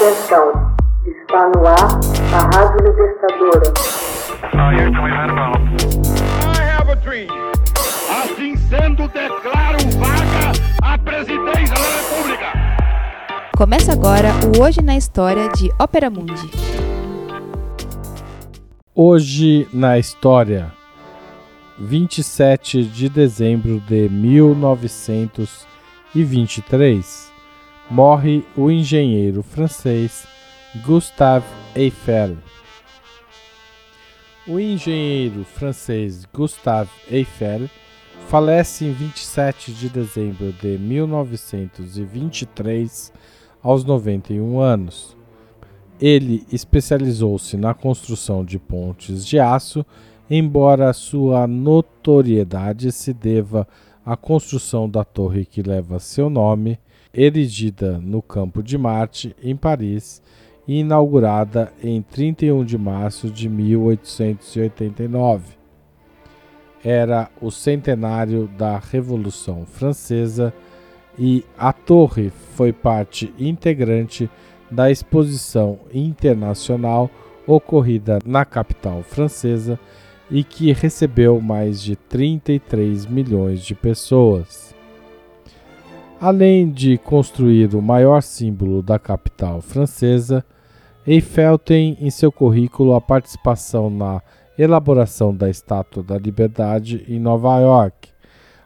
Atenção, está no ar a Rádio Libertadora. Assim sendo, declaro vaga a presidência da República. Começa agora o Hoje na História de Ópera Mundi. Hoje na História, 27 de dezembro de 1923 morre o engenheiro francês Gustave Eiffel. O engenheiro francês Gustave Eiffel falece em 27 de dezembro de 1923, aos 91 anos. Ele especializou-se na construção de pontes de aço, embora sua notoriedade se deva à construção da torre que leva seu nome erigida no Campo de Marte, em Paris, e inaugurada em 31 de março de 1889. Era o centenário da Revolução Francesa e a torre foi parte integrante da exposição internacional ocorrida na capital francesa e que recebeu mais de 33 milhões de pessoas. Além de construir o maior símbolo da capital francesa, Eiffel tem em seu currículo a participação na elaboração da Estátua da Liberdade em Nova York.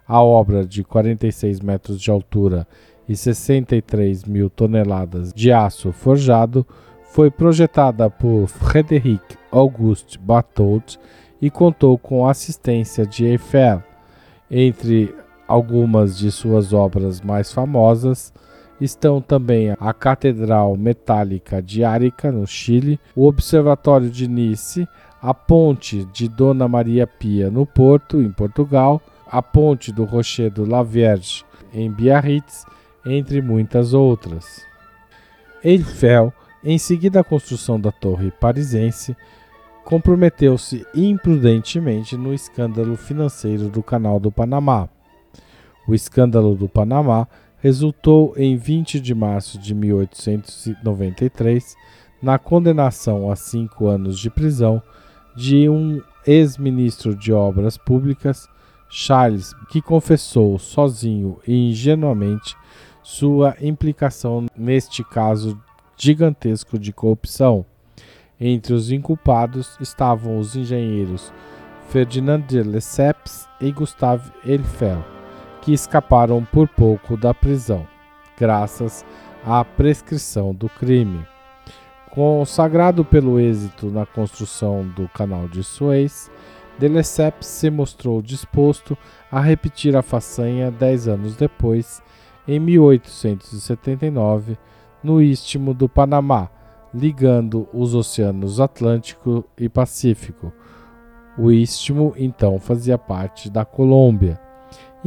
A obra de 46 metros de altura e 63 mil toneladas de aço forjado foi projetada por Frédéric Auguste Bartholdi e contou com a assistência de Eiffel. Entre Algumas de suas obras mais famosas estão também a Catedral Metálica de Arica, no Chile, o Observatório de Nice, a Ponte de Dona Maria Pia, no Porto, em Portugal, a Ponte do Rochedo La Vierge, em Biarritz, entre muitas outras. Eiffel, em seguida à construção da Torre Parisense, comprometeu-se imprudentemente no escândalo financeiro do Canal do Panamá. O escândalo do Panamá resultou em 20 de março de 1893 na condenação a cinco anos de prisão de um ex-ministro de Obras Públicas, Charles, que confessou sozinho e ingenuamente sua implicação neste caso gigantesco de corrupção. Entre os inculpados estavam os engenheiros Ferdinand de Lesseps e Gustave Eiffel que escaparam por pouco da prisão, graças à prescrição do crime. Consagrado pelo êxito na construção do Canal de Suez, de Lesseps se mostrou disposto a repetir a façanha dez anos depois, em 1879, no Istmo do Panamá, ligando os oceanos Atlântico e Pacífico. O istmo então fazia parte da Colômbia.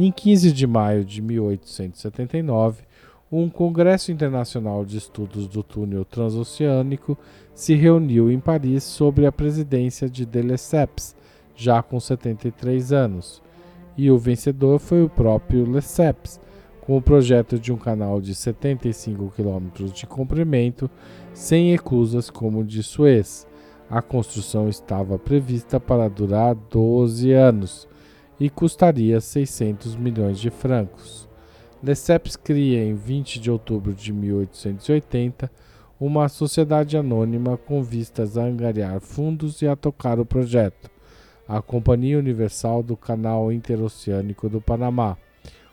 Em 15 de maio de 1879, um Congresso Internacional de Estudos do Túnel Transoceânico se reuniu em Paris sob a presidência de de Lesseps, já com 73 anos, e o vencedor foi o próprio Lesseps, com o projeto de um canal de 75 quilômetros de comprimento, sem recusas como o de Suez. A construção estava prevista para durar 12 anos e custaria 600 milhões de francos. Lesseps cria em 20 de outubro de 1880 uma sociedade anônima com vistas a angariar fundos e a tocar o projeto, a Companhia Universal do Canal Interoceânico do Panamá.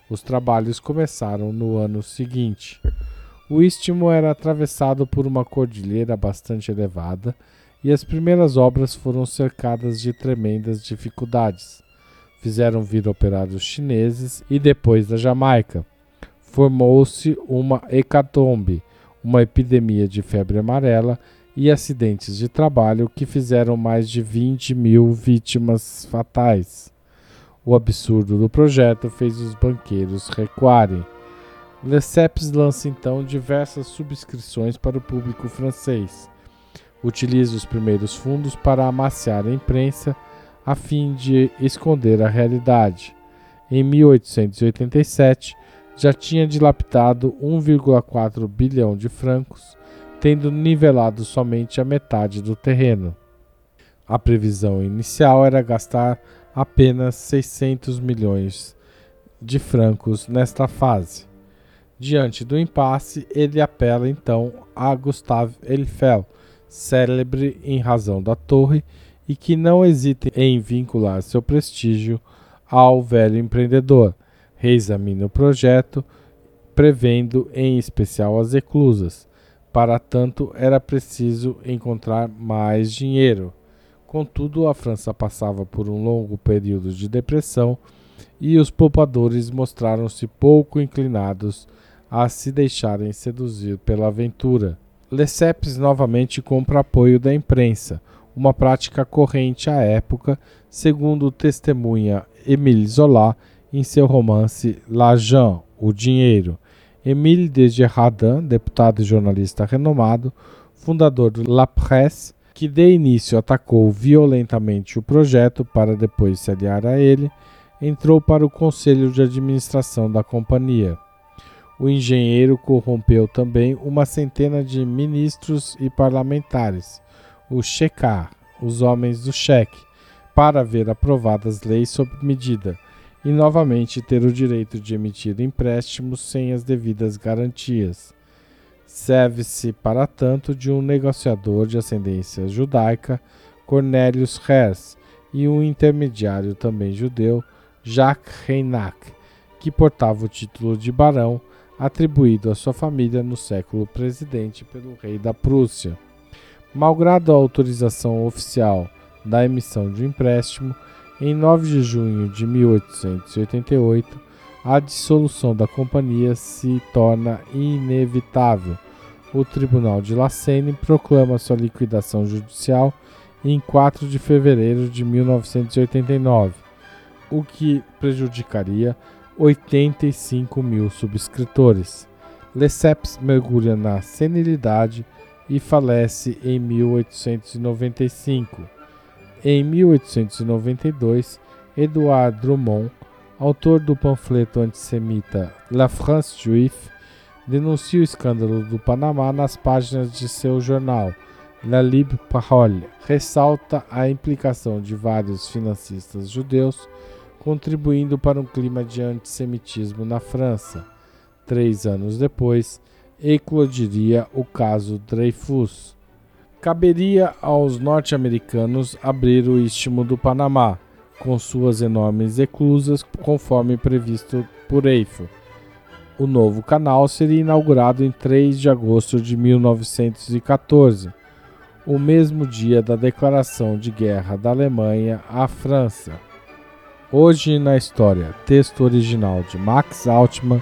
Os trabalhos começaram no ano seguinte. O istmo era atravessado por uma cordilheira bastante elevada e as primeiras obras foram cercadas de tremendas dificuldades fizeram vir operários chineses e depois da Jamaica. Formou-se uma hecatombe, uma epidemia de febre amarela e acidentes de trabalho que fizeram mais de 20 mil vítimas fatais. O absurdo do projeto fez os banqueiros recuarem. Lesseps lança então diversas subscrições para o público francês. Utiliza os primeiros fundos para amaciar a imprensa a fim de esconder a realidade. Em 1887, já tinha dilapidado 1,4 bilhão de francos, tendo nivelado somente a metade do terreno. A previsão inicial era gastar apenas 600 milhões de francos nesta fase. Diante do impasse, ele apela então a Gustave Eiffel, célebre em razão da torre e que não hesita em vincular seu prestígio ao velho empreendedor. Reexamina o projeto, prevendo em especial as eclusas. Para tanto, era preciso encontrar mais dinheiro. Contudo, a França passava por um longo período de depressão e os poupadores mostraram-se pouco inclinados a se deixarem seduzir pela aventura. Lesseps novamente compra apoio da imprensa, uma prática corrente à época, segundo testemunha Émile Zola em seu romance L'Argent, O Dinheiro. Émile Desjardins, deputado e jornalista renomado, fundador do La Presse, que de início atacou violentamente o projeto para depois se aliar a ele, entrou para o conselho de administração da companhia. O engenheiro corrompeu também uma centena de ministros e parlamentares, os checar, os homens do cheque, para ver aprovadas leis sob medida e novamente ter o direito de emitir empréstimos sem as devidas garantias. Serve-se, para tanto, de um negociador de ascendência judaica, Cornelius Hers, e um intermediário também judeu, Jacques Reinach, que portava o título de barão atribuído à sua família no século presidente pelo rei da Prússia. Malgrado a autorização oficial da emissão de um empréstimo, em 9 de junho de 1888, a dissolução da companhia se torna inevitável. O Tribunal de La Seine proclama sua liquidação judicial em 4 de fevereiro de 1989, o que prejudicaria 85 mil subscritores. Lesseps mergulha na senilidade e falece em 1895. Em 1892, Edouard Drummond, autor do panfleto antissemita La France Juive, denuncia o escândalo do Panamá nas páginas de seu jornal La Libre Parole. Ressalta a implicação de vários financistas judeus contribuindo para um clima de antissemitismo na França. Três anos depois, eclodiria o caso Dreyfus. Caberia aos norte-americanos abrir o istmo do Panamá, com suas enormes eclusas, conforme previsto por Eiffel. O novo canal seria inaugurado em 3 de agosto de 1914, o mesmo dia da declaração de guerra da Alemanha à França. Hoje na História, texto original de Max Altman,